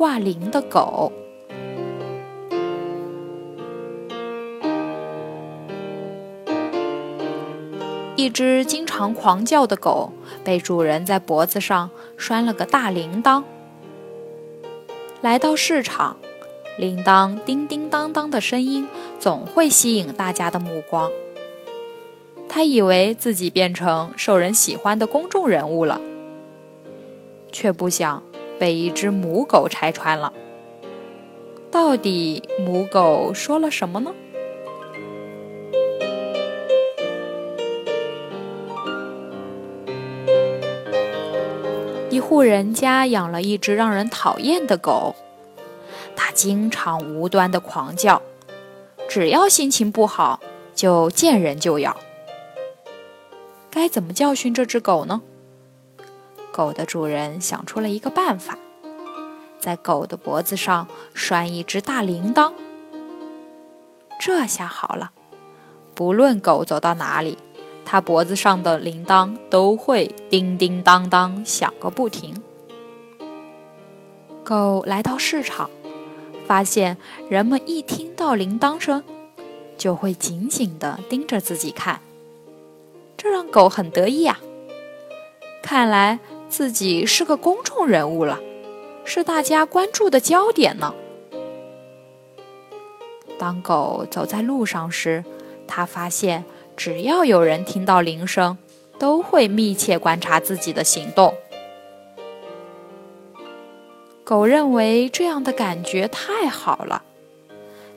挂铃的狗，一只经常狂叫的狗被主人在脖子上拴了个大铃铛。来到市场，铃铛叮叮当当的声音总会吸引大家的目光。他以为自己变成受人喜欢的公众人物了，却不想。被一只母狗拆穿了，到底母狗说了什么呢？一户人家养了一只让人讨厌的狗，它经常无端的狂叫，只要心情不好就见人就咬。该怎么教训这只狗呢？狗的主人想出了一个办法，在狗的脖子上拴一只大铃铛。这下好了，不论狗走到哪里，它脖子上的铃铛都会叮叮当当响个不停。狗来到市场，发现人们一听到铃铛声，就会紧紧地盯着自己看，这让狗很得意啊！看来。自己是个公众人物了，是大家关注的焦点呢。当狗走在路上时，它发现只要有人听到铃声，都会密切观察自己的行动。狗认为这样的感觉太好了。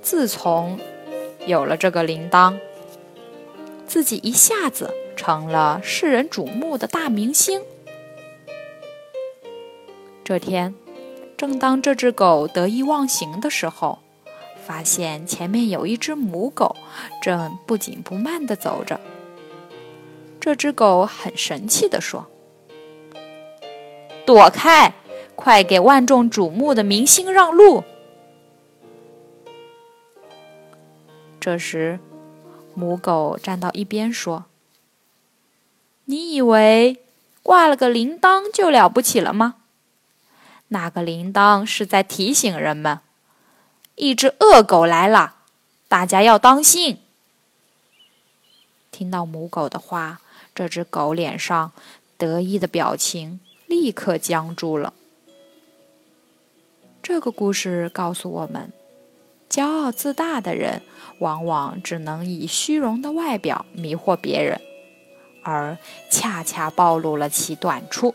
自从有了这个铃铛，自己一下子成了世人瞩目的大明星。这天，正当这只狗得意忘形的时候，发现前面有一只母狗正不紧不慢地走着。这只狗很神气地说：“躲开，快给万众瞩目的明星让路！”这时，母狗站到一边说：“你以为挂了个铃铛就了不起了吗？”那个铃铛是在提醒人们，一只恶狗来了，大家要当心。听到母狗的话，这只狗脸上得意的表情立刻僵住了。这个故事告诉我们，骄傲自大的人往往只能以虚荣的外表迷惑别人，而恰恰暴露了其短处。